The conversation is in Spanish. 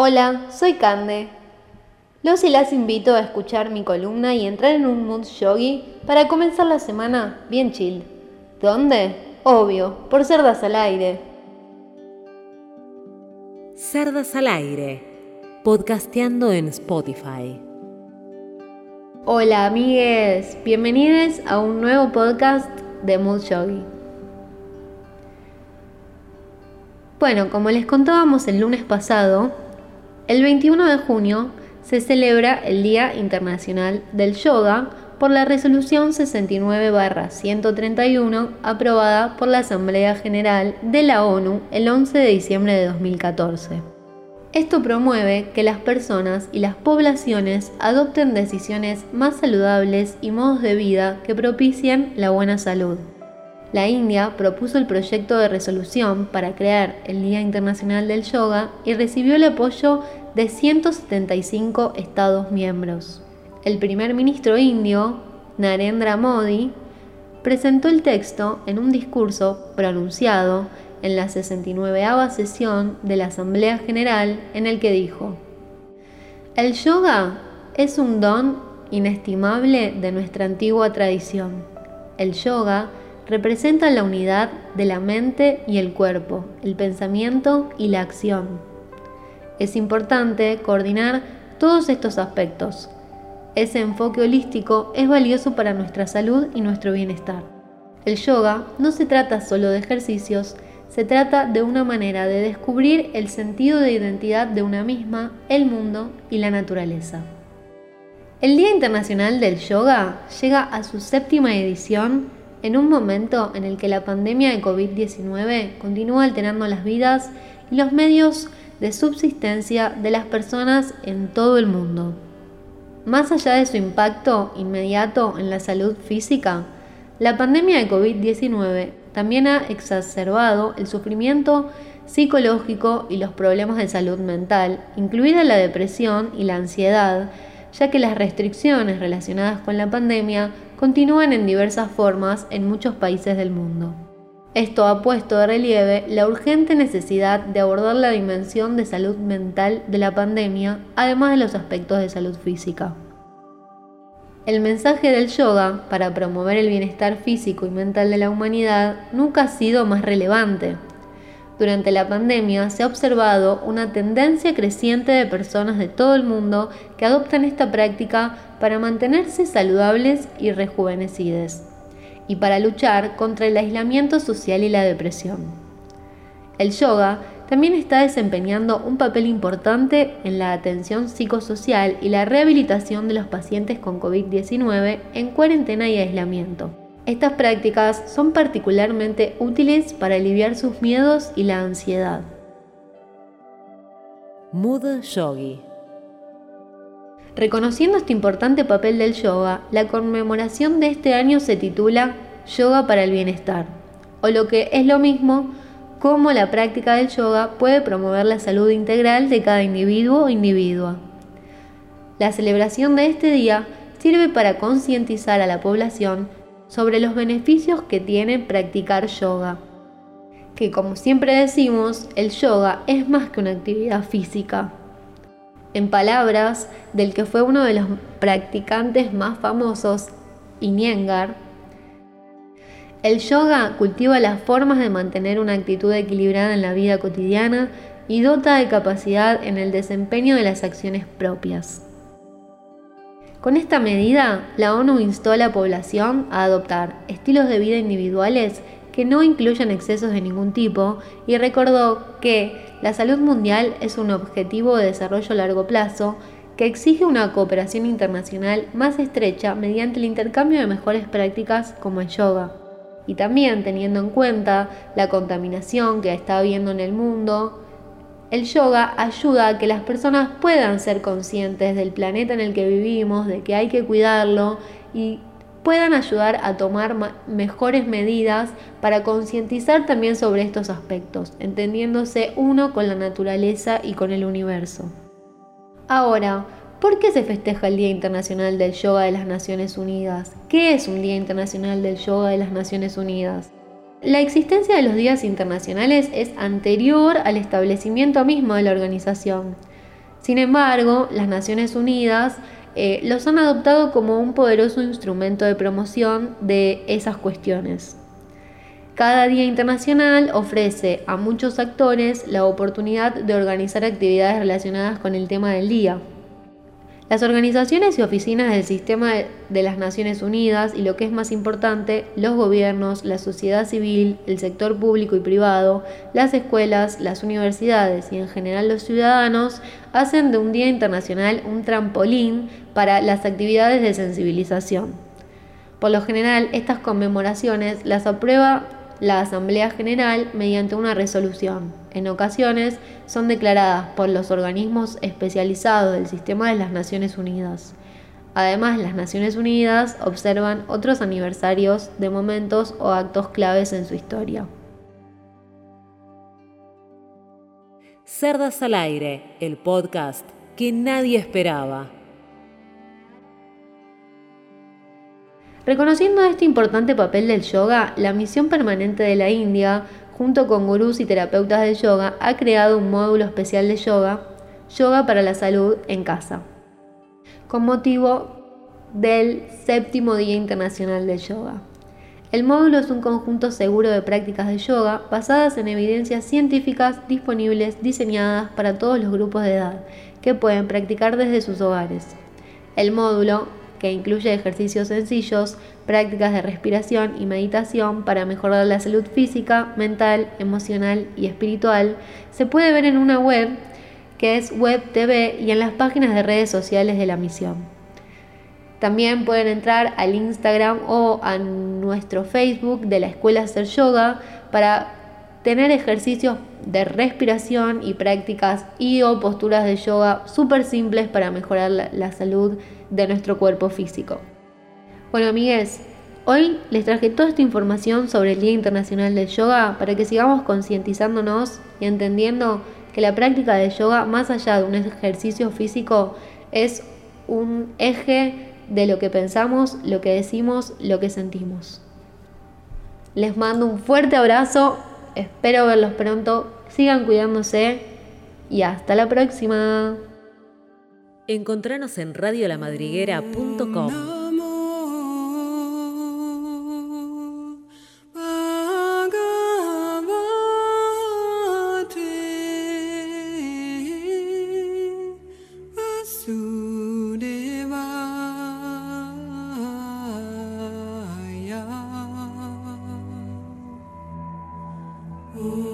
Hola, soy Cande. Los y las invito a escuchar mi columna y entrar en un mood yogi para comenzar la semana bien chill. ¿Dónde? Obvio, por Cerdas al Aire. Cerdas al Aire, podcasteando en Spotify. Hola amigues, bienvenidos a un nuevo podcast de Mood Yogi. Bueno, como les contábamos el lunes pasado, el 21 de junio se celebra el Día Internacional del Yoga por la resolución 69-131 aprobada por la Asamblea General de la ONU el 11 de diciembre de 2014. Esto promueve que las personas y las poblaciones adopten decisiones más saludables y modos de vida que propicien la buena salud. La India propuso el proyecto de resolución para crear el Día Internacional del Yoga y recibió el apoyo de 175 Estados miembros. El primer ministro indio, Narendra Modi, presentó el texto en un discurso pronunciado en la 69 sesión de la Asamblea General en el que dijo, El yoga es un don inestimable de nuestra antigua tradición. El yoga representan la unidad de la mente y el cuerpo, el pensamiento y la acción. Es importante coordinar todos estos aspectos. Ese enfoque holístico es valioso para nuestra salud y nuestro bienestar. El yoga no se trata solo de ejercicios, se trata de una manera de descubrir el sentido de identidad de una misma, el mundo y la naturaleza. El Día Internacional del Yoga llega a su séptima edición en un momento en el que la pandemia de COVID-19 continúa alterando las vidas y los medios de subsistencia de las personas en todo el mundo. Más allá de su impacto inmediato en la salud física, la pandemia de COVID-19 también ha exacerbado el sufrimiento psicológico y los problemas de salud mental, incluida la depresión y la ansiedad, ya que las restricciones relacionadas con la pandemia continúan en diversas formas en muchos países del mundo. Esto ha puesto de relieve la urgente necesidad de abordar la dimensión de salud mental de la pandemia, además de los aspectos de salud física. El mensaje del yoga para promover el bienestar físico y mental de la humanidad nunca ha sido más relevante, durante la pandemia se ha observado una tendencia creciente de personas de todo el mundo que adoptan esta práctica para mantenerse saludables y rejuvenecidas, y para luchar contra el aislamiento social y la depresión. El yoga también está desempeñando un papel importante en la atención psicosocial y la rehabilitación de los pacientes con COVID-19 en cuarentena y aislamiento. Estas prácticas son particularmente útiles para aliviar sus miedos y la ansiedad. Mood Yogi Reconociendo este importante papel del yoga, la conmemoración de este año se titula Yoga para el Bienestar, o lo que es lo mismo, cómo la práctica del yoga puede promover la salud integral de cada individuo o individua. La celebración de este día sirve para concientizar a la población sobre los beneficios que tiene practicar yoga. Que como siempre decimos, el yoga es más que una actividad física. En palabras del que fue uno de los practicantes más famosos, Iyengar, el yoga cultiva las formas de mantener una actitud equilibrada en la vida cotidiana y dota de capacidad en el desempeño de las acciones propias. Con esta medida, la ONU instó a la población a adoptar estilos de vida individuales que no incluyan excesos de ningún tipo y recordó que la salud mundial es un objetivo de desarrollo a largo plazo que exige una cooperación internacional más estrecha mediante el intercambio de mejores prácticas como el yoga. Y también teniendo en cuenta la contaminación que está habiendo en el mundo, el yoga ayuda a que las personas puedan ser conscientes del planeta en el que vivimos, de que hay que cuidarlo y puedan ayudar a tomar mejores medidas para concientizar también sobre estos aspectos, entendiéndose uno con la naturaleza y con el universo. Ahora, ¿por qué se festeja el Día Internacional del Yoga de las Naciones Unidas? ¿Qué es un Día Internacional del Yoga de las Naciones Unidas? La existencia de los días internacionales es anterior al establecimiento mismo de la organización. Sin embargo, las Naciones Unidas eh, los han adoptado como un poderoso instrumento de promoción de esas cuestiones. Cada Día Internacional ofrece a muchos actores la oportunidad de organizar actividades relacionadas con el tema del día. Las organizaciones y oficinas del sistema de las Naciones Unidas y lo que es más importante, los gobiernos, la sociedad civil, el sector público y privado, las escuelas, las universidades y en general los ciudadanos hacen de un Día Internacional un trampolín para las actividades de sensibilización. Por lo general, estas conmemoraciones las aprueba la Asamblea General mediante una resolución. En ocasiones son declaradas por los organismos especializados del sistema de las Naciones Unidas. Además, las Naciones Unidas observan otros aniversarios de momentos o actos claves en su historia. Cerdas al aire, el podcast que nadie esperaba. Reconociendo este importante papel del yoga, la misión permanente de la India, junto con gurús y terapeutas de yoga, ha creado un módulo especial de yoga, Yoga para la Salud en Casa, con motivo del séptimo Día Internacional del Yoga. El módulo es un conjunto seguro de prácticas de yoga basadas en evidencias científicas disponibles diseñadas para todos los grupos de edad que pueden practicar desde sus hogares. El módulo que incluye ejercicios sencillos, prácticas de respiración y meditación para mejorar la salud física, mental, emocional y espiritual, se puede ver en una web que es Web TV y en las páginas de redes sociales de la misión. También pueden entrar al Instagram o a nuestro Facebook de la Escuela Hacer Yoga para tener ejercicios de respiración y prácticas y o posturas de yoga súper simples para mejorar la, la salud de nuestro cuerpo físico. Bueno, amigues, hoy les traje toda esta información sobre el Día Internacional del Yoga para que sigamos concientizándonos y entendiendo que la práctica de yoga, más allá de un ejercicio físico, es un eje de lo que pensamos, lo que decimos, lo que sentimos. Les mando un fuerte abrazo, espero verlos pronto, sigan cuidándose y hasta la próxima. Encontranos en radiolamadriguera.com. Ooh.